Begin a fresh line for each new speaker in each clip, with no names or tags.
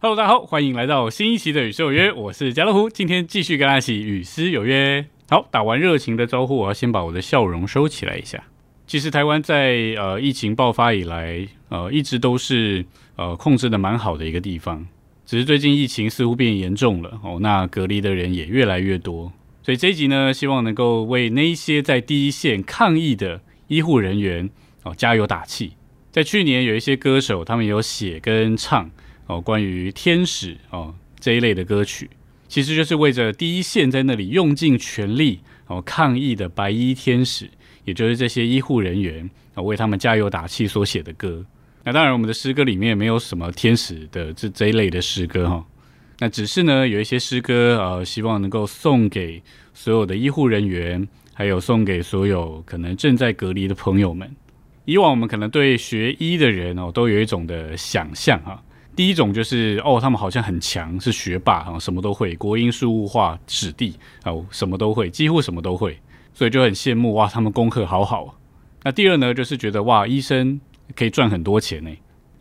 Hello，大家好，欢迎来到新一期的《与诗有约》，我是家乐福，今天继续跟大家一起与诗有约。好，打完热情的招呼，我要先把我的笑容收起来一下。其实台湾在呃疫情爆发以来，呃一直都是呃控制的蛮好的一个地方，只是最近疫情似乎变严重了哦，那隔离的人也越来越多，所以这一集呢，希望能够为那些在第一线抗疫的医护人员哦加油打气。在去年有一些歌手，他们有写跟唱。哦，关于天使哦这一类的歌曲，其实就是为着第一线在那里用尽全力哦抗疫的白衣天使，也就是这些医护人员啊为他们加油打气所写的歌。那当然，我们的诗歌里面没有什么天使的这这一类的诗歌哈。那只是呢，有一些诗歌呃，希望能够送给所有的医护人员，还有送给所有可能正在隔离的朋友们。以往我们可能对学医的人哦，都有一种的想象哈。第一种就是哦，他们好像很强，是学霸啊，什么都会，国英数物化史地哦，什么都会，几乎什么都会，所以就很羡慕哇，他们功课好好。那第二呢，就是觉得哇，医生可以赚很多钱呢。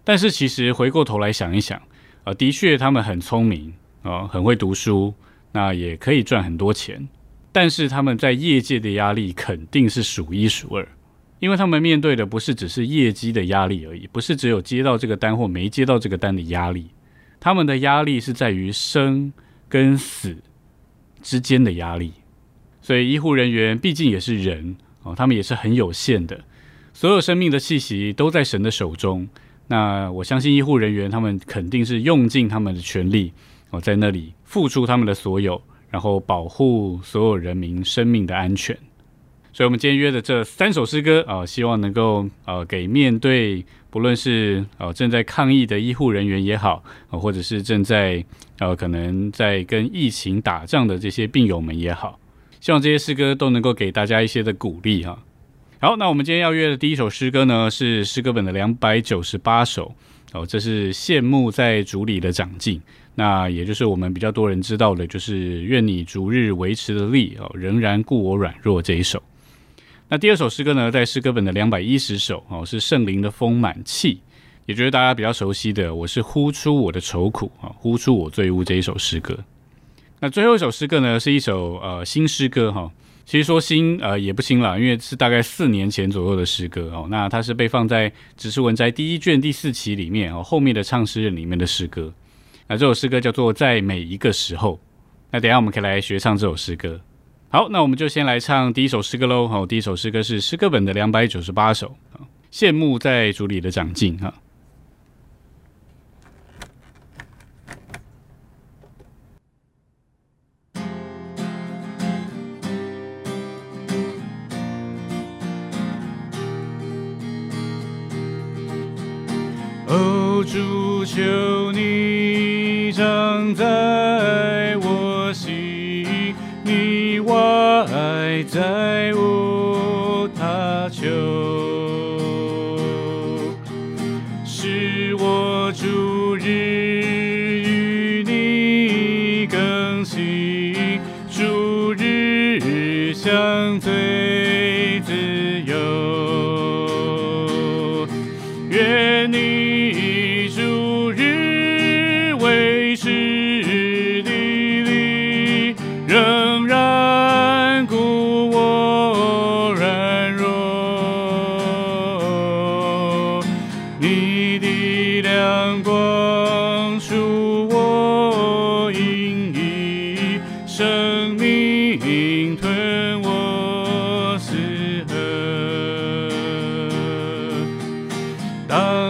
但是其实回过头来想一想，呃，的确他们很聪明啊，很会读书，那也可以赚很多钱，但是他们在业界的压力肯定是数一数二。因为他们面对的不是只是业绩的压力而已，不是只有接到这个单或没接到这个单的压力，他们的压力是在于生跟死之间的压力。所以医护人员毕竟也是人哦，他们也是很有限的，所有生命的气息都在神的手中。那我相信医护人员他们肯定是用尽他们的全力哦，在那里付出他们的所有，然后保护所有人民生命的安全。所以，我们今天约的这三首诗歌啊，希望能够呃，给面对不论是呃正在抗疫的医护人员也好，啊，或者是正在呃可能在跟疫情打仗的这些病友们也好，希望这些诗歌都能够给大家一些的鼓励哈。好，那我们今天要约的第一首诗歌呢，是诗歌本的两百九十八首哦，这是羡慕在主里的长进，那也就是我们比较多人知道的，就是愿你逐日维持的力哦，仍然顾我软弱这一首。那第二首诗歌呢，在诗歌本的两百一十首哦，是圣灵的丰满气，也就是大家比较熟悉的，我是呼出我的愁苦啊，呼出我罪恶这一首诗歌。那最后一首诗歌呢，是一首呃新诗歌哈，其实说新呃也不新了，因为是大概四年前左右的诗歌哦。那它是被放在《指示文摘》第一卷第四期里面哦，后面的唱诗人里面的诗歌。那这首诗歌叫做在每一个时候。那等下我们可以来学唱这首诗歌。好，那我们就先来唱第一首诗歌喽。好，第一首诗歌是诗歌本的两百九十八首。羡慕在主里的长进哈。
哦，主，求你长在我心，你我爱在我。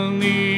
等你。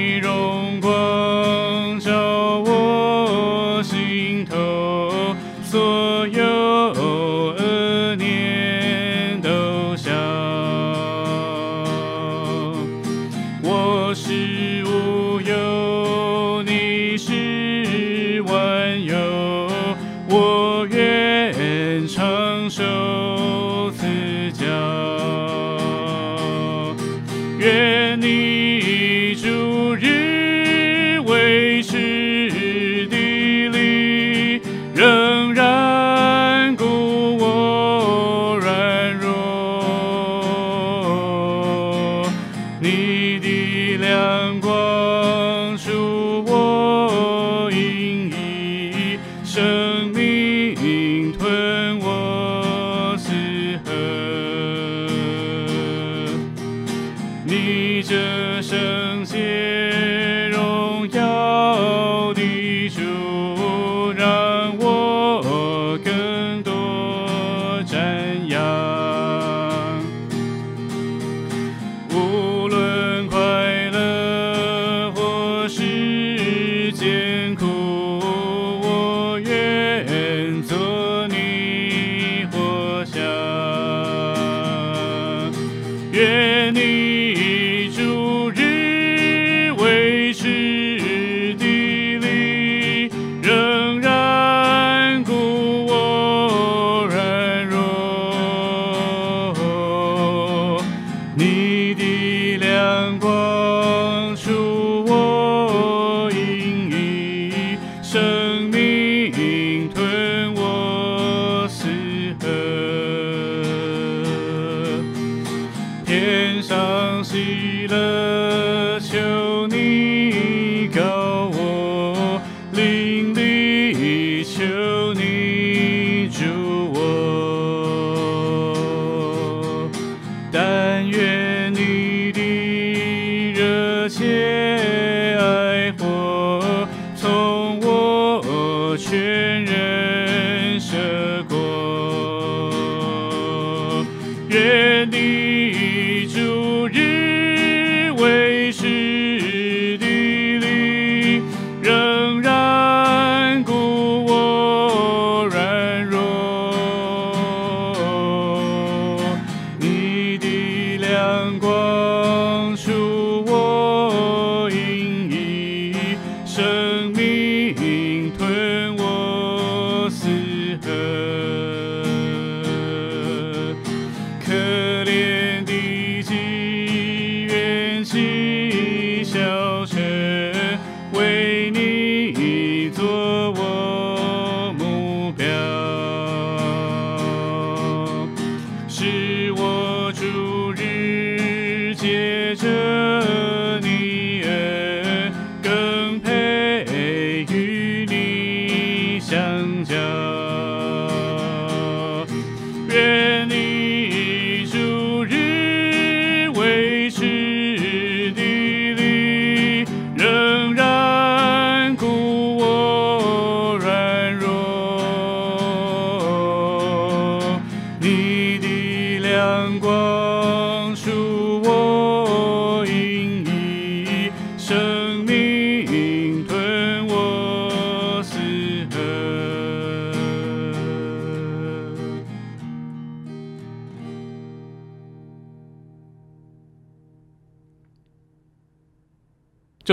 Savior.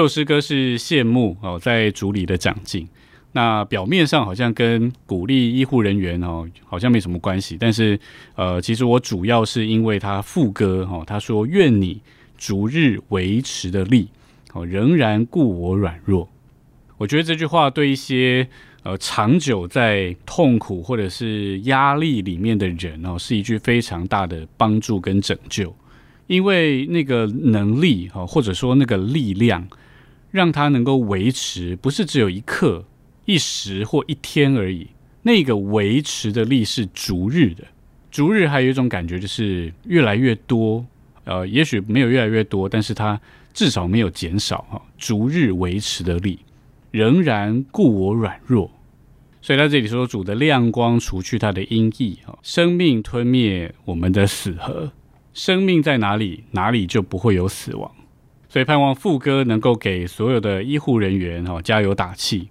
首诗歌是羡慕哦，在主里的长进。那表面上好像跟鼓励医护人员哦，好像没什么关系。但是呃，其实我主要是因为他副歌哦，他说：“愿你逐日维持的力哦，仍然顾我软弱。”我觉得这句话对一些呃长久在痛苦或者是压力里面的人哦，是一句非常大的帮助跟拯救。因为那个能力哈，或者说那个力量，让它能够维持，不是只有一刻、一时或一天而已。那个维持的力是逐日的，逐日还有一种感觉就是越来越多。呃，也许没有越来越多，但是它至少没有减少哈。逐日维持的力，仍然故我软弱。所以在这里说，主的亮光除去他的阴翳哈，生命吞灭我们的死河。生命在哪里，哪里就不会有死亡。所以盼望副歌能够给所有的医护人员哈加油打气。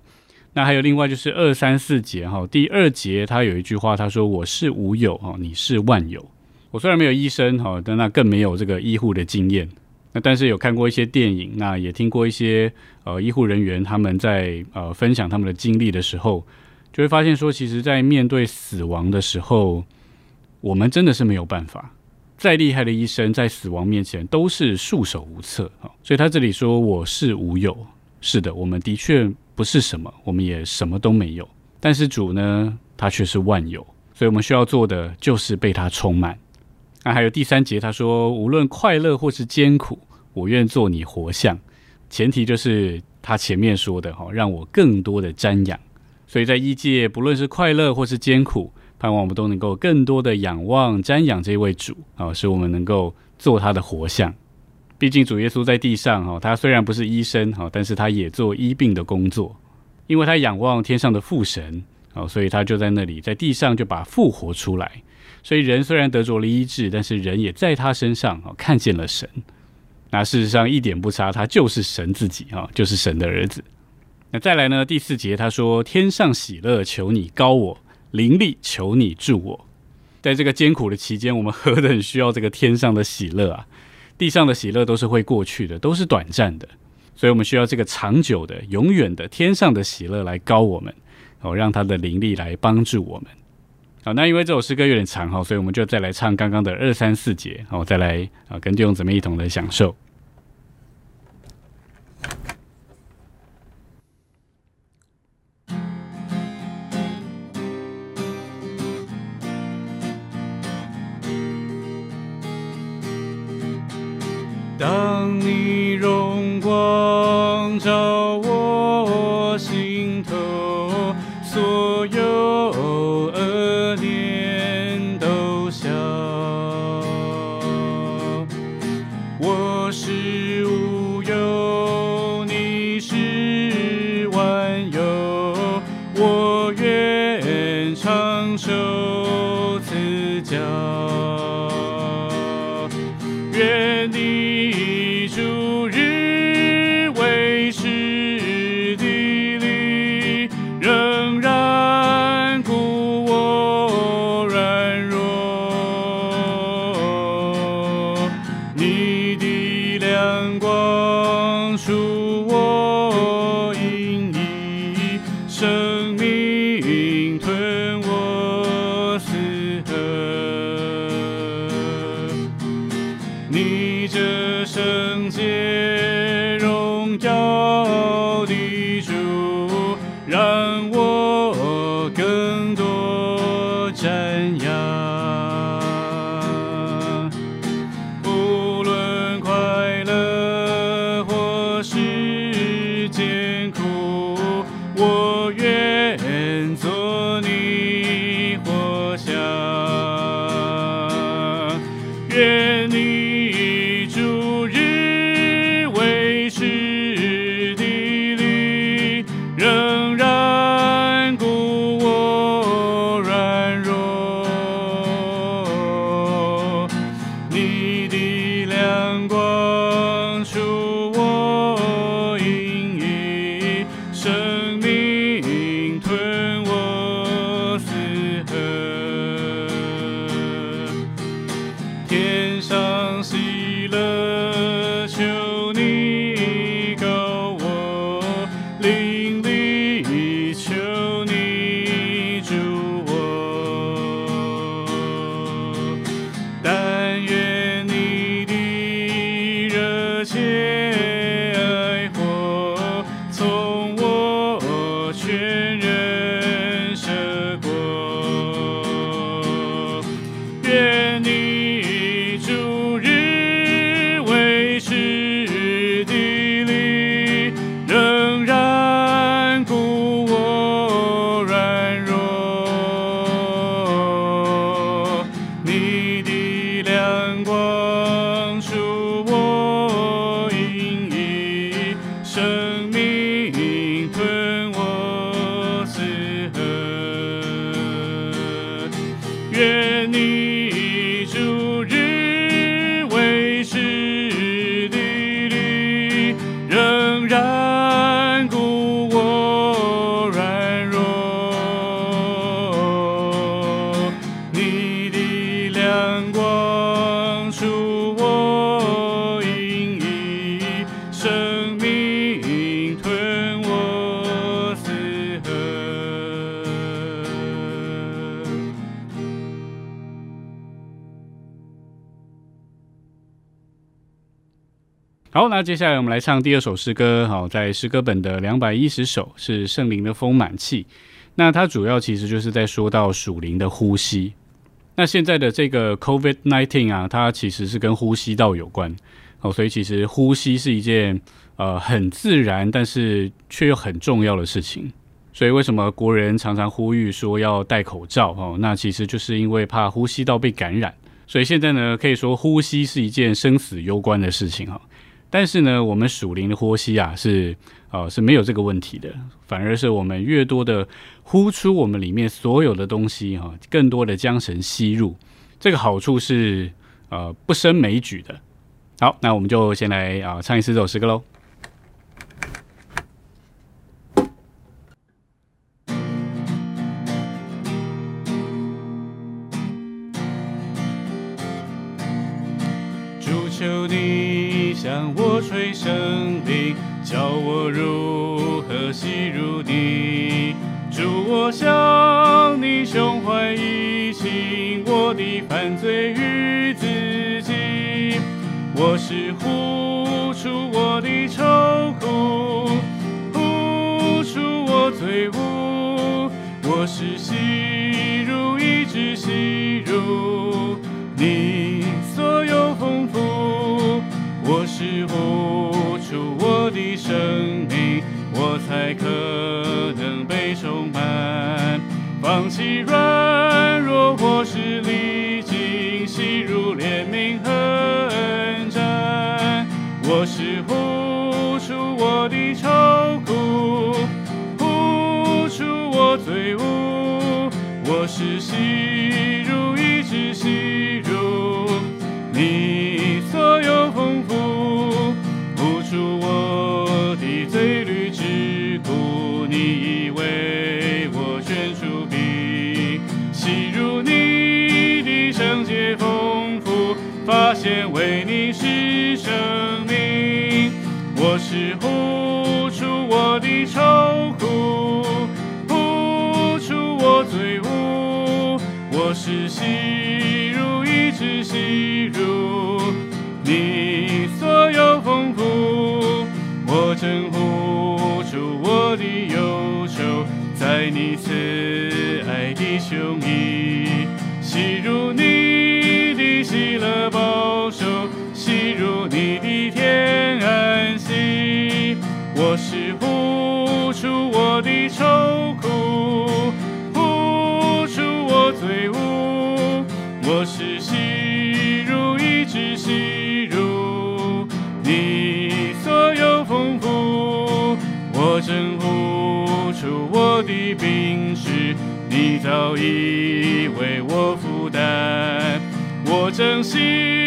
那还有另外就是二三四节哈，第二节他有一句话，他说：“我是无有哈，你是万有。”我虽然没有医生哈，但那更没有这个医护的经验。那但是有看过一些电影，那也听过一些呃医护人员他们在呃分享他们的经历的时候，就会发现说，其实，在面对死亡的时候，我们真的是没有办法。再厉害的医生，在死亡面前都是束手无策啊！所以他这里说：“我是无有。”是的，我们的确不是什么，我们也什么都没有。但是主呢，他却是万有，所以我们需要做的就是被他充满。那还有第三节，他说：“无论快乐或是艰苦，我愿做你活像。前提就是他前面说的哈，让我更多的瞻仰。所以在异界，不论是快乐或是艰苦，盼望我们都能够更多的仰望、瞻仰这位主啊，使我们能够做他的活像。毕竟主耶稣在地上哈，他虽然不是医生哈，但是他也做医病的工作，因为他仰望天上的父神啊，所以他就在那里在地上就把复活出来。所以人虽然得着了医治，但是人也在他身上啊看见了神。那事实上一点不差，他就是神自己啊，就是神的儿子。那再来呢？第四节他说：“天上喜乐，求你高我；灵力，求你助我。”在这个艰苦的期间，我们何等需要这个天上的喜乐啊！地上的喜乐都是会过去的，都是短暂的，所以我们需要这个长久的、永远的天上的喜乐来高我们，哦，让他的灵力来帮助我们。好，那因为这首诗歌有点长哈，所以我们就再来唱刚刚的二三四节，好，再来啊，跟弟兄姊妹一同的享受。
当你荣光照我
那接下来我们来唱第二首诗歌。好，在诗歌本的两百一十首是圣灵的丰满气。那它主要其实就是在说到属灵的呼吸。那现在的这个 COVID nineteen 啊，它其实是跟呼吸道有关哦，所以其实呼吸是一件呃很自然，但是却又很重要的事情。所以为什么国人常常呼吁说要戴口罩？哦，那其实就是因为怕呼吸道被感染。所以现在呢，可以说呼吸是一件生死攸关的事情哈。但是呢，我们属灵的呼吸啊，是呃是没有这个问题的，反而是我们越多的呼出我们里面所有的东西哈，更多的将神吸入，这个好处是呃不胜枚举的。好，那我们就先来啊唱一次这首诗歌喽。
向我吹生命，教我如何吸入你。祝我向你胸怀一心，我的犯罪与自己。我是呼出我的愁苦，呼出我罪恶。我是吸软弱或是历经，吸入怜悯和恩战。我是呼出我的愁苦，呼出我罪恶。我是吸生命。我是呼出我的愁苦，呼出我罪恶，我是吸入一直吸入你所有丰富。我正呼出我的忧愁，在你慈爱的胸臆，吸入你早已为我负担。我真心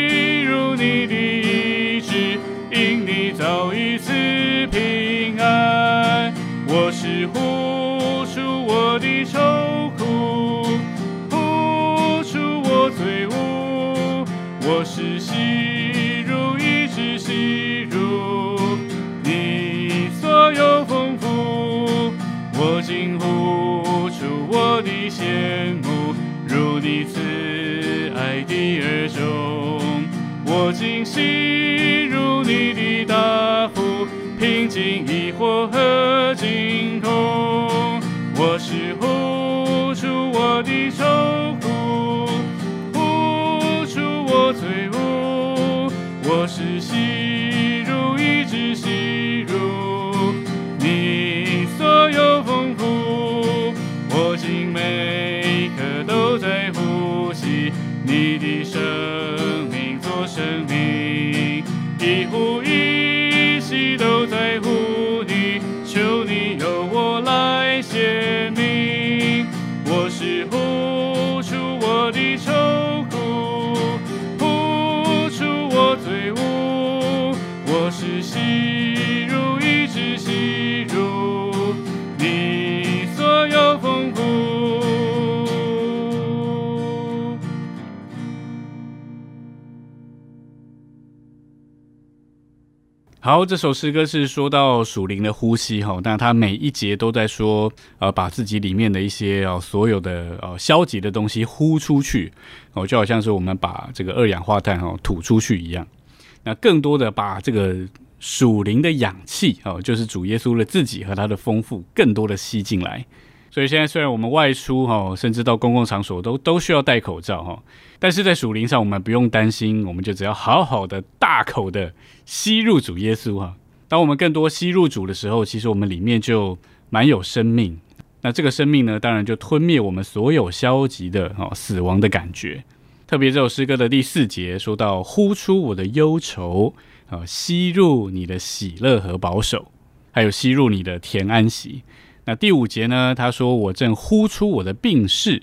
Hijo
好，这首诗歌是说到属灵的呼吸哈，那它每一节都在说，呃，把自己里面的一些呃所有的呃消极的东西呼出去，哦，就好像是我们把这个二氧化碳哈吐出去一样。那更多的把这个属灵的氧气哦，就是主耶稣的自己和他的丰富，更多的吸进来。所以现在虽然我们外出哈，甚至到公共场所都都需要戴口罩哈，但是在属灵上我们不用担心，我们就只要好好的大口的吸入主耶稣哈。当我们更多吸入主的时候，其实我们里面就蛮有生命。那这个生命呢，当然就吞灭我们所有消极的哦死亡的感觉。特别这首诗歌的第四节说到：“呼出我的忧愁啊，吸入你的喜乐和保守，还有吸入你的甜安息。”那第五节呢？他说：“我正呼出我的病逝，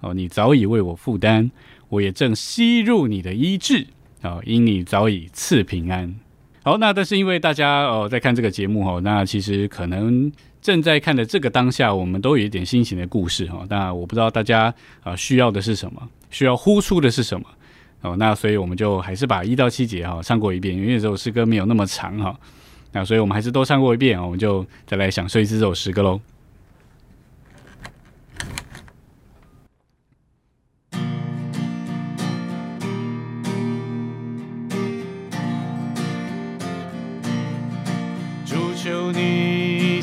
哦，你早已为我负担；我也正吸入你的医治，哦，因你早已赐平安。”好，那但是因为大家哦在看这个节目哈，那其实可能正在看的这个当下，我们都有一点心情的故事哈。那我不知道大家啊需要的是什么，需要呼出的是什么哦。那所以我们就还是把一到七节哈唱过一遍，因为这首诗歌没有那么长哈。那所以我们还是都唱过一遍我们就再来享受一次这首诗歌喽。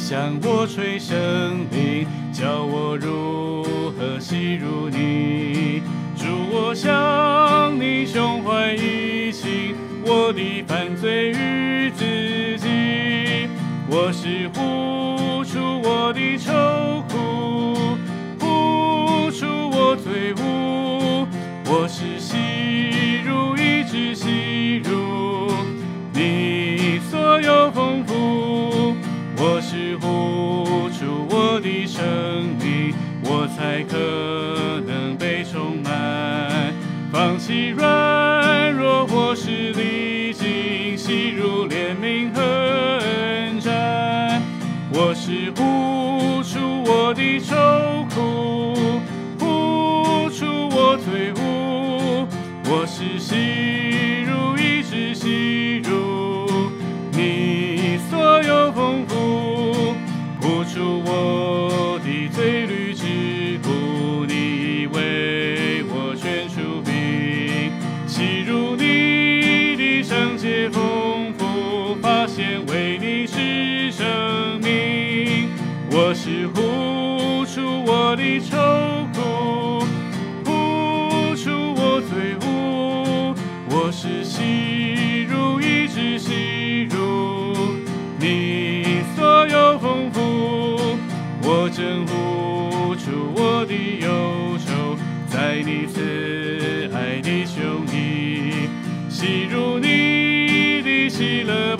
向我吹生命，叫我如何吸入你。主我向你胸怀一心，我的犯罪与自己，我是呼出我的愁我正呼出我的忧愁，在你慈爱的胸里，吸入你的喜乐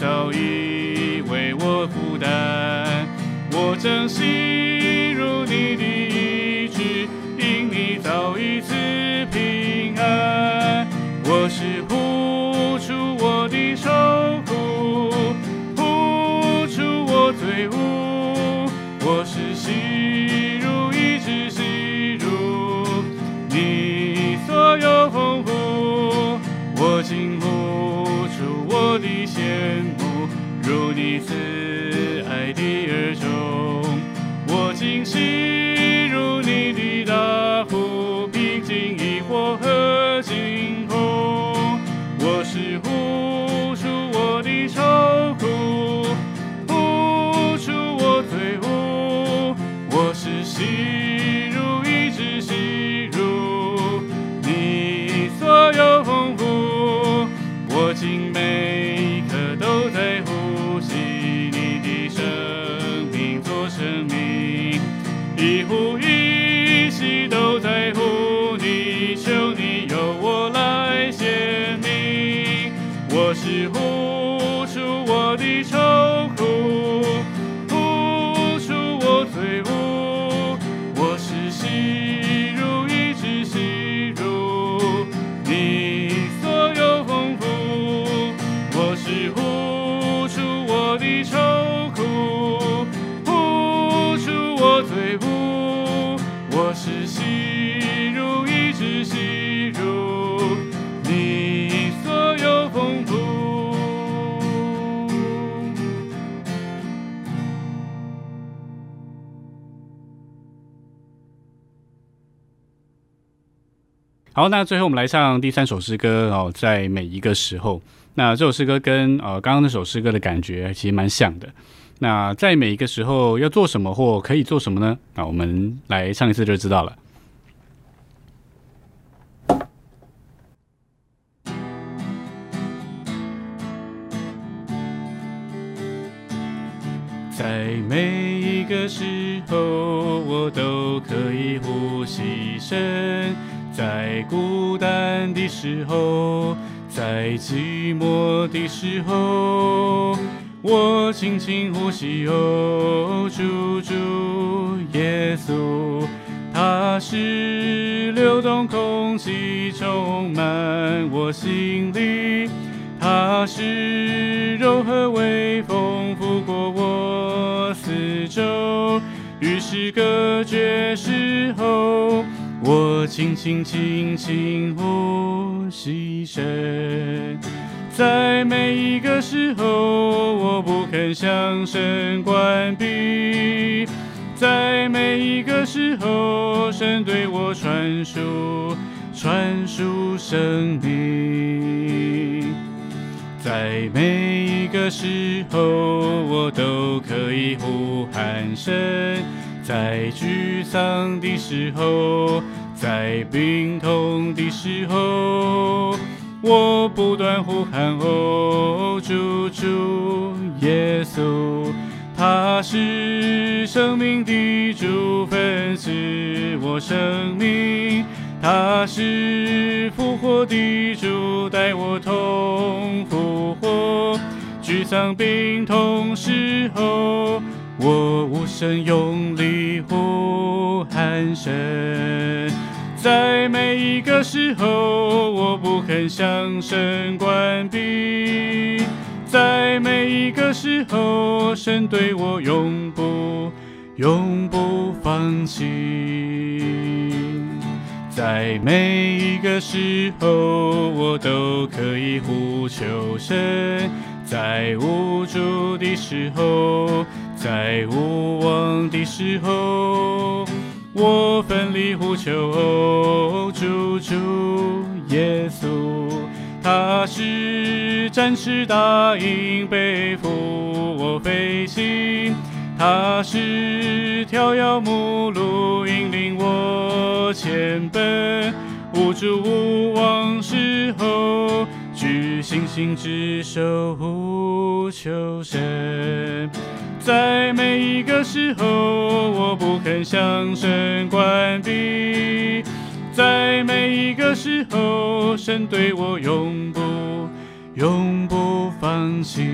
早已为我负担，我正吸入你的医治，因你早已赐平安，我是呼出我的守护，呼出我罪恶，我是吸入一直吸入你所有丰富，我竟呼羡慕，如你慈
好，那最后我们来唱第三首诗歌哦，在每一个时候。那这首诗歌跟呃刚刚那首诗歌的感觉其实蛮像的。那在每一个时候要做什么或可以做什么呢？那我们来唱一次就知道了。
在每一个时候，我都可以呼吸声。在孤单的时候，在寂寞的时候，我轻轻呼吸，哦，主主耶稣，他是流动空气，充满我心里。它是柔和微风拂过我四周，与世隔绝时候，我轻轻轻轻呼吸声。在每一个时候，我不肯向神关闭；在每一个时候，神对我传输传输生命。在每一个时候，我都可以呼喊声；在沮丧的时候，在病痛的时候，我不断呼喊哦，主主耶稣，他是生命的主，分赐我生命。他是复活的主，带我同复活。沮丧病痛时候，我无声用力呼喊神。在每一个时候，我不肯向神关闭。在每一个时候，神对我永不永不放弃。在每一个时候，我都可以呼求神；在无助的时候，在无望的时候，我奋力呼求主主耶稣。他是展翅大鹰，背负我飞行。他是跳跃母鹿，引领我前奔。无助无望时候，举星星之手呼求神。在每一个时候，我不肯向神关闭。在每一个时候，神对我永不永不放弃。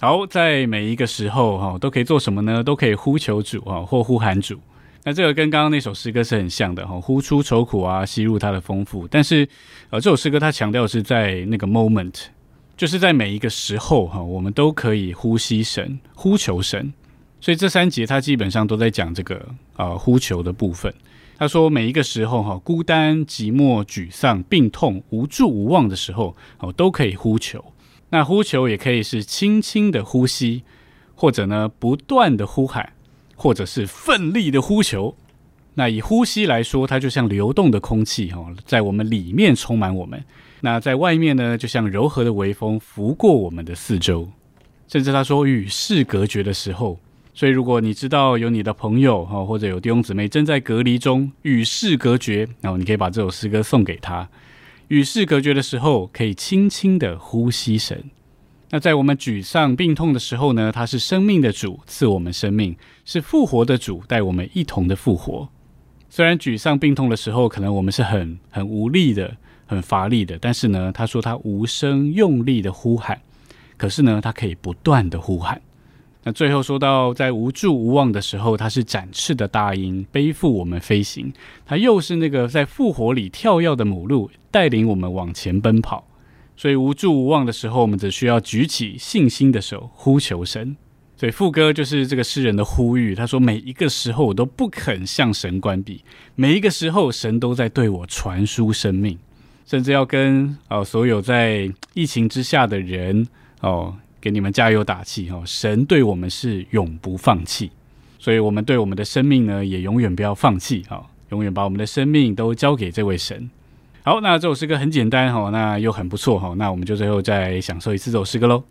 好，在每一个时候哈，都可以做什么呢？都可以呼求主啊，或呼喊主。那这个跟刚刚那首诗歌是很像的哈，呼出愁苦啊，吸入它的丰富。但是呃，这首诗歌它强调是在那个 moment，就是在每一个时候哈，我们都可以呼吸神、呼求神。所以这三节它基本上都在讲这个呃呼求的部分。他说每一个时候哈，孤单、寂寞、沮丧、病痛、无助、无望的时候哦，都可以呼求。那呼求也可以是轻轻的呼吸，或者呢不断的呼喊，或者是奋力的呼求。那以呼吸来说，它就像流动的空气哈，在我们里面充满我们；那在外面呢，就像柔和的微风拂过我们的四周。甚至他说与世隔绝的时候，所以如果你知道有你的朋友哈，或者有弟兄姊妹正在隔离中与世隔绝，然后你可以把这首诗歌送给他。与世隔绝的时候，可以轻轻的呼吸神。那在我们沮丧病痛的时候呢？他是生命的主，赐我们生命；是复活的主，带我们一同的复活。虽然沮丧病痛的时候，可能我们是很很无力的、很乏力的，但是呢，他说他无声用力的呼喊，可是呢，他可以不断的呼喊。那最后说到，在无助无望的时候，它是展翅的大鹰，背负我们飞行；它又是那个在复活里跳跃的母鹿，带领我们往前奔跑。所以无助无望的时候，我们只需要举起信心的手，呼求神。所以副歌就是这个诗人的呼吁。他说：每一个时候，我都不肯向神关闭；每一个时候，神都在对我传输生命，甚至要跟哦所有在疫情之下的人哦。给你们加油打气哦。神对我们是永不放弃，所以我们对我们的生命呢，也永远不要放弃哈，永远把我们的生命都交给这位神。好，那这首诗歌很简单哈，那又很不错哈，那我们就最后再享受一次这首诗歌喽。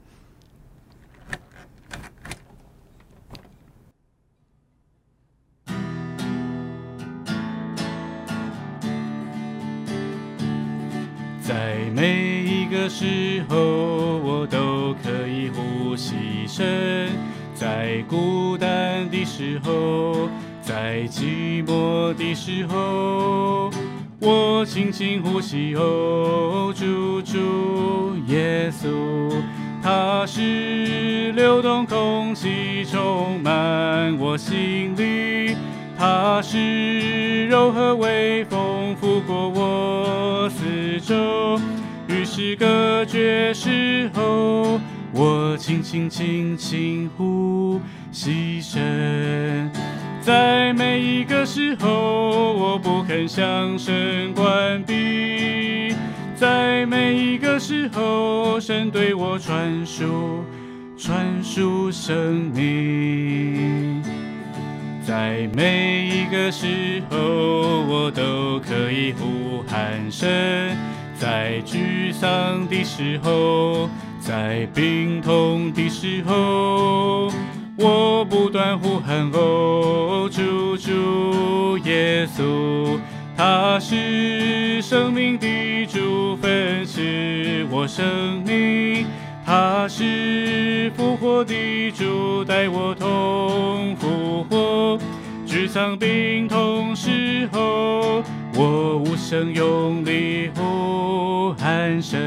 在每一个时候，我都可以呼吸声；在孤单的时候，在寂寞的时候，我轻轻呼吸。哦，主主耶稣，他是流动空气，充满我心里。它是柔和微风拂过我四周，与世隔绝时候，我轻轻轻轻呼吸声。在每一个时候，我不肯向神关闭；在每一个时候，神对我传输传输生命。在每一个时候，我都可以呼喊神；在沮丧的时候，在病痛的时候，我不断呼喊哦，主主耶稣，他是生命的主，分是我生命。他是复活的主，带我同复活。沮丧病痛时候，我无声用力呼喊声。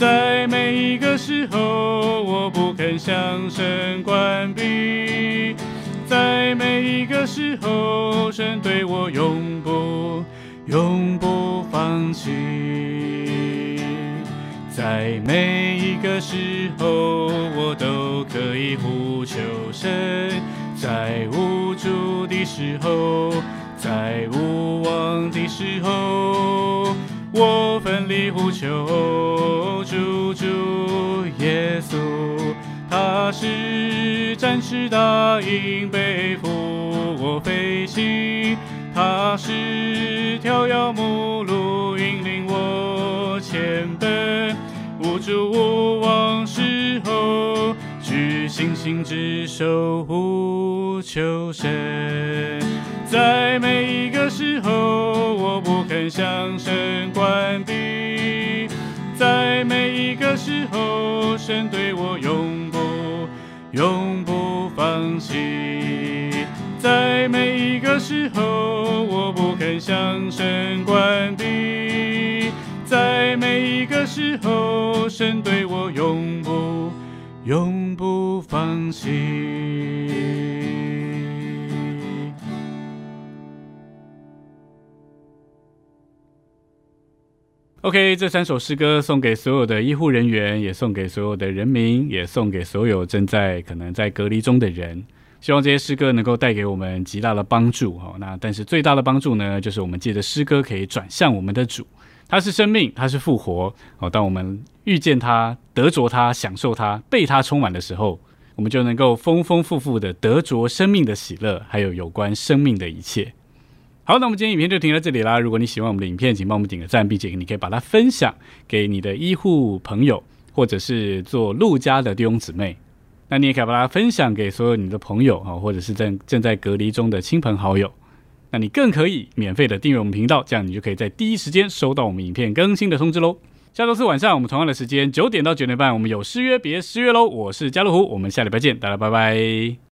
在每一个时候，我不肯向神关闭。在每一个时候，神对我永不永不放弃。在每一个时候，我都可以呼求神；在无助的时候，在无望的时候，我奋力呼求耶稣。他是战士大鹰，背负我飞行；他是跳跃母鹿，引领我前奔。无助无望时候，举星星之手呼求神。在每一个时候，我不肯向神关闭；的时候，神对我永不永不放弃。在每一个时候，我不肯向神关闭。在每一个时候，神对我永不永不放弃。
OK，这三首诗歌送给所有的医护人员，也送给所有的人民，也送给所有正在可能在隔离中的人。希望这些诗歌能够带给我们极大的帮助。哈，那但是最大的帮助呢，就是我们借着诗歌可以转向我们的主。它是生命，它是复活。哦，当我们遇见它、得着它、享受它、被它充满的时候，我们就能够丰丰富富的得着生命的喜乐，还有有关生命的一切。好，那我们今天影片就停在这里啦。如果你喜欢我们的影片，请帮我们点个赞，并且你可以把它分享给你的医护朋友，或者是做陆家的弟兄姊妹。那你也可以把它分享给所有你的朋友啊，或者是正正在隔离中的亲朋好友。那你更可以免费的订阅我们频道，这样你就可以在第一时间收到我们影片更新的通知喽。下周四晚上我们同样的时间九点到九点半，我们有失约别失约喽。我是加乐虎，我们下礼拜见，大家拜拜。